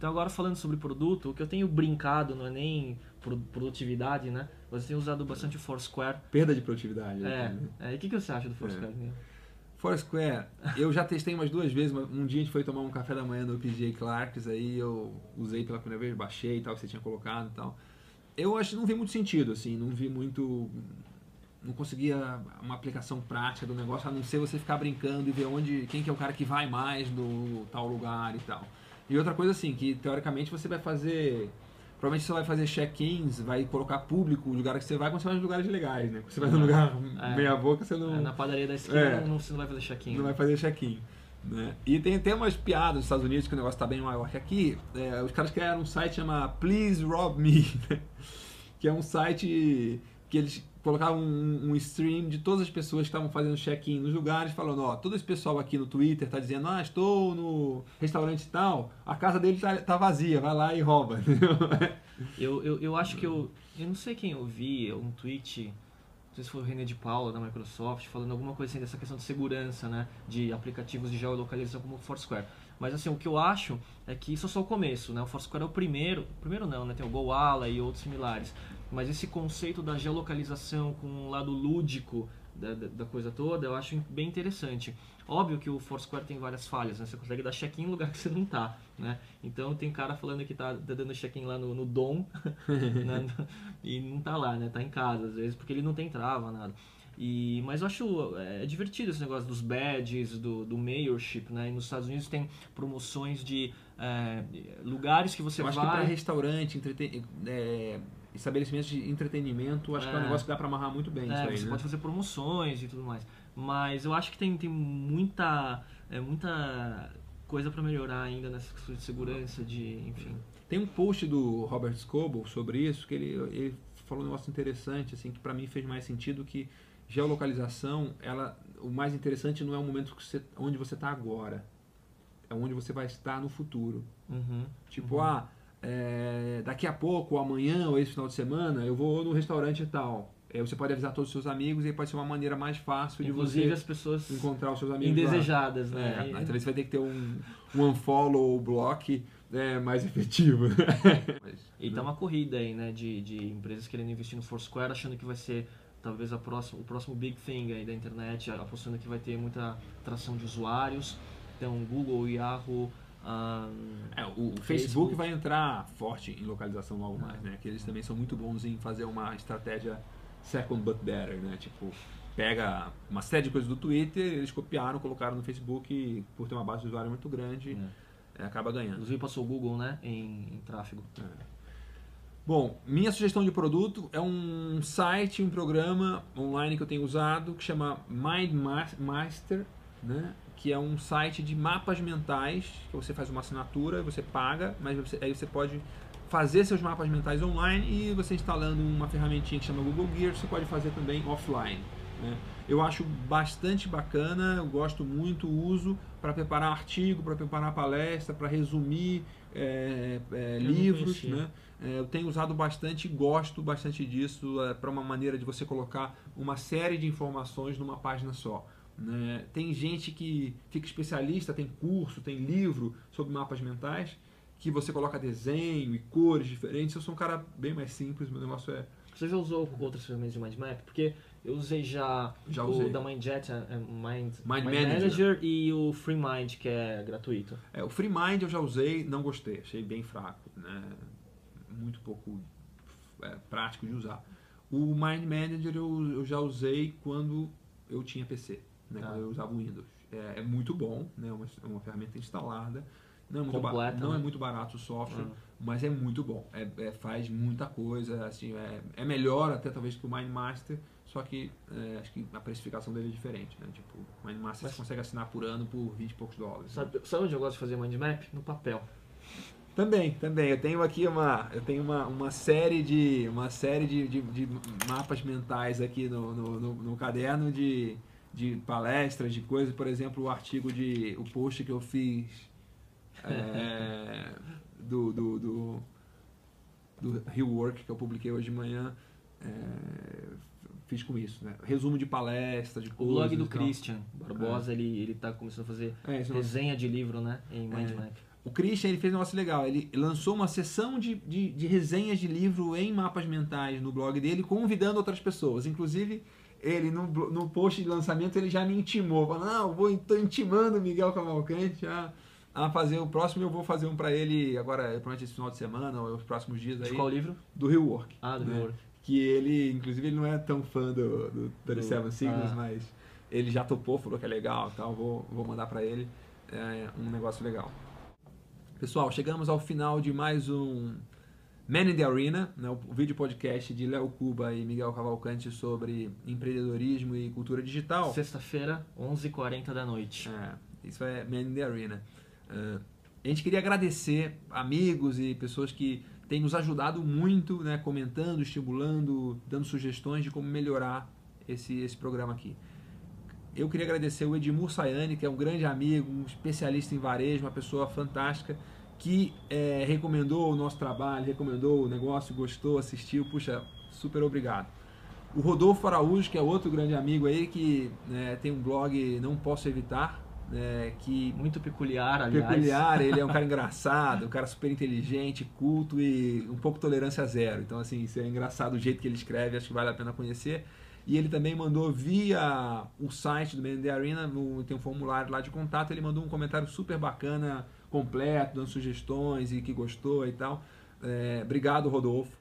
Então agora falando sobre produto, o que eu tenho brincado não é nem produtividade, né? Você tem usado bastante o Foursquare. Perda de produtividade. É. Né? é. E o que, que você acha do Foursquare? É. Foursquare, eu já testei umas duas vezes. Um dia a gente foi tomar um café da manhã no PJ Clarks, aí eu usei pela primeira vez, baixei e tal, que você tinha colocado e tal. Eu acho que não vi muito sentido, assim, não vi muito. Não conseguia uma aplicação prática do negócio, a não ser você ficar brincando e ver onde, quem que é o cara que vai mais do tal lugar e tal. E outra coisa assim, que teoricamente você vai fazer Provavelmente você vai fazer check-ins, vai colocar público o lugar que você vai quando você vai em lugares legais, né? Quando você vai num lugar é. meia boca, você não. É, na padaria da esquina é. não, você não vai fazer check-in. Não vai fazer check-in. Né? E tem até umas piadas nos Estados Unidos que o negócio está bem maior que aqui. É, os caras criaram um site chamado Please Rob Me, né? que é um site que eles colocavam um, um, stream de todas as pessoas que estavam fazendo check-in nos lugares, falando, ó, todo esse pessoal aqui no Twitter tá dizendo, ah, estou no restaurante tal, a casa dele tá, tá vazia, vai lá e rouba. eu, eu, eu acho que eu, eu não sei quem eu vi, um tweet, não sei se foi o René de Paula da Microsoft, falando alguma coisa assim dessa questão de segurança, né, de aplicativos de geolocalização como o Foursquare. Mas assim, o que eu acho é que isso é só o começo, né? O Foursquare é o primeiro, primeiro não, né? Tem o Goala e outros similares. Mas esse conceito da geolocalização com um lado lúdico da, da, da, coisa toda, eu acho bem interessante. Óbvio que o Foursquare tem várias falhas, né? Você consegue dar check-in em lugar que você não tá, né? Então tem cara falando que tá, tá dando check-in lá no, no Dom né? e não tá lá, né? Tá em casa às vezes, porque ele não tem trava, nada. E, mas eu acho é, divertido esse negócio dos badges, do, do mayorship, né? E nos Estados Unidos tem promoções de é, lugares que você eu vai... acho que para restaurante, entreten... É estabelecimentos de entretenimento, acho é. que é um é. negócio que dá para amarrar muito bem. É, aí, você né? pode fazer promoções e tudo mais. Mas eu acho que tem, tem muita, é, muita coisa para melhorar ainda nessa questão de segurança, de enfim. Tem um post do Robert Scoble sobre isso que ele, ele falou um negócio interessante, assim, que para mim fez mais sentido que geolocalização, ela, o mais interessante não é o momento que você, onde você está agora, é onde você vai estar no futuro. Uhum, tipo, uhum. ah, é, daqui a pouco, ou amanhã, ou esse final de semana, eu vou no restaurante e tal. É, você pode avisar todos os seus amigos e pode ser uma maneira mais fácil Inclusive de você as pessoas encontrar os seus amigos indesejadas, lá. né? É, então você vai ter que ter um, um unfollow ou block é, mais efetivo. Mas, e tá uma corrida aí, né, de, de empresas querendo investir no Foursquare, achando que vai ser talvez a próxima, o próximo big thing aí da internet, apostando que vai ter muita tração de usuários. Então, Google, Yahoo, um, é, o, Facebook, Facebook, vai entrar forte em localização logo mais, né? Que eles também são muito bons em fazer uma estratégia second but better, né? Tipo, pega uma série de coisas do Twitter, eles copiaram, colocaram no Facebook e por ter uma base de usuário muito grande, é. É, acaba ganhando. Inclusive passou o Google, né? Em, em tráfego. É. Bom, minha sugestão de produto é um site, um programa online que eu tenho usado que chama MindMaster, né? Que é um site de mapas mentais, que você faz uma assinatura, você paga, mas você, aí você pode fazer seus mapas mentais online e você instalando uma ferramentinha que chama Google Gear, você pode fazer também offline. Né? Eu acho bastante bacana, eu gosto muito, uso para preparar artigo, para preparar palestra, para resumir é, é, livros. Né? É, eu tenho usado bastante e gosto bastante disso é, para uma maneira de você colocar uma série de informações numa página só. Né? Tem gente que fica especialista, tem curso, tem livro sobre mapas mentais, que você coloca desenho e cores diferentes. Eu sou um cara bem mais simples, meu negócio é. Você já usou outras ferramentas de mind map? Porque eu usei já, já o usei. da MindJet, é, Mind, Mind, Mind Manager. Manager. e o FreeMind, que é gratuito. É, o FreeMind eu já usei, não gostei, achei bem fraco, né? muito pouco é, prático de usar. O Mind Manager eu, eu já usei quando eu tinha PC né, ah. quando eu usava o Windows. É, é muito bom, né, é uma, é uma ferramenta instalada. Não é muito, Completa, não é né? é muito barato o software, ah. mas é muito bom. É, é, faz muita coisa, assim, é, é melhor até talvez que o MindMaster, só que é, acho que a precificação dele é diferente, né? Tipo, o MindMaster mas, você consegue assinar por ano por 20 e poucos dólares. Sabe, né? sabe onde eu gosto de fazer mindmap? No papel. Também, também. Eu tenho aqui uma, eu tenho uma, uma série de, uma série de, de, de mapas mentais aqui no, no, no, no caderno de de palestras, de coisas, por exemplo, o artigo de. o post que eu fiz é, do, do, do, do Rio Work que eu publiquei hoje de manhã. É, fiz com isso, né? Resumo de palestra, de O blog do Christian Barbosa, é. ele, ele tá começando a fazer é, resenha de livro, né? Em Mindmap. o Christian ele fez um negócio legal. Ele lançou uma sessão de, de, de, resenhas de livro em mapas mentais no blog dele, convidando outras pessoas. Inclusive, ele no, no post de lançamento ele já me intimou. Falou, não, vou, tô intimando o Miguel Cavalcante a, a fazer o próximo. Eu vou fazer um para ele agora, provavelmente esse final de semana ou os próximos dias. Aí, de qual livro? Do Rio Work. Ah, do né? Rio Work. Que ele, inclusive, ele não é tão fã do, do 37 Signals, ah. mas ele já topou, falou que é legal tal. Vou, vou mandar para ele. É um negócio legal. Pessoal, chegamos ao final de mais um Man in the Arena, né, o vídeo podcast de Léo Cuba e Miguel Cavalcante sobre empreendedorismo e cultura digital. Sexta-feira, 11h40 da noite. É, isso é Man in the Arena. Uh, a gente queria agradecer amigos e pessoas que têm nos ajudado muito, né, comentando, estimulando, dando sugestões de como melhorar esse, esse programa aqui. Eu queria agradecer o Edmur Sayane, que é um grande amigo, um especialista em varejo, uma pessoa fantástica que é, recomendou o nosso trabalho, recomendou o negócio, gostou, assistiu. Puxa, super obrigado. O Rodolfo Araújo, que é outro grande amigo aí, que né, tem um blog Não Posso Evitar, né, que muito peculiar, aliás. Peculiar, ele é um cara engraçado, um cara super inteligente, culto e um pouco tolerância zero. Então, assim, isso é engraçado o jeito que ele escreve, acho que vale a pena conhecer. E ele também mandou via o site do Man Arena, tem um formulário lá de contato, ele mandou um comentário super bacana, completo, dando sugestões e que gostou e tal. É, obrigado, Rodolfo.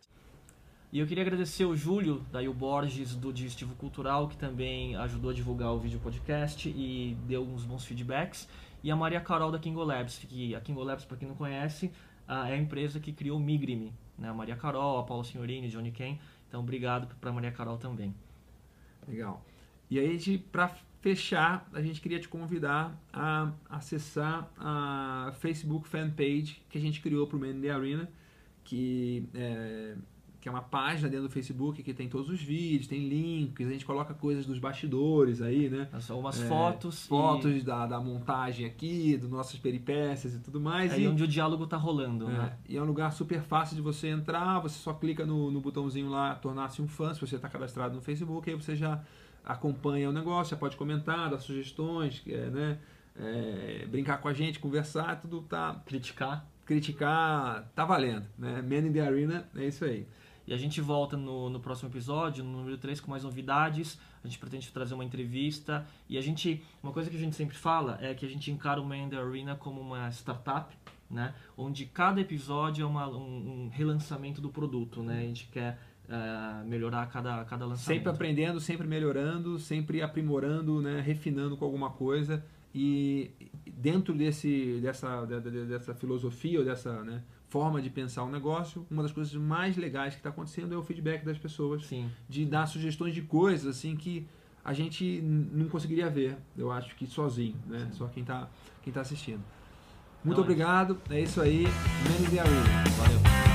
E eu queria agradecer o Júlio, da o Borges, do Digestivo Cultural, que também ajudou a divulgar o vídeo podcast e deu uns bons feedbacks. E a Maria Carol da Kingo Labs, que a Kingo Labs, para quem não conhece, é a empresa que criou o Migrime. Né? A Maria Carol, a Paula Signorini, Johnny Ken. Então, obrigado para a Maria Carol também. Legal. E aí, para fechar, a gente queria te convidar a acessar a Facebook fanpage que a gente criou para o the Arena, que é, que é uma página dentro do Facebook que tem todos os vídeos, tem links, a gente coloca coisas dos bastidores aí, né? Umas é, fotos. Fotos e... da, da montagem aqui, das nossas peripécias e tudo mais. É e, onde o diálogo tá rolando, é, né? E é um lugar super fácil de você entrar, você só clica no, no botãozinho lá, tornar-se um fã, se você está cadastrado no Facebook, aí você já acompanha o negócio, já pode comentar, dar sugestões, é, né? É, brincar com a gente, conversar, tudo tá. Criticar. Criticar, tá valendo, né? Man in the Arena, é isso aí. E a gente volta no, no próximo episódio, no número 3, com mais novidades. A gente pretende trazer uma entrevista. E a gente, uma coisa que a gente sempre fala é que a gente encara o Man the Arena como uma startup, né? Onde cada episódio é uma, um, um relançamento do produto, né? A gente quer uh, melhorar cada, cada lançamento. Sempre aprendendo, sempre melhorando, sempre aprimorando, né? refinando com alguma coisa. E dentro desse, dessa, dessa filosofia ou dessa né, forma de pensar o negócio, uma das coisas mais legais que está acontecendo é o feedback das pessoas, Sim. de dar sugestões de coisas assim que a gente não conseguiria ver, eu acho que sozinho, né? Sim. Só quem está quem tá assistindo. Muito não, obrigado, é isso aí. The Arena. Valeu.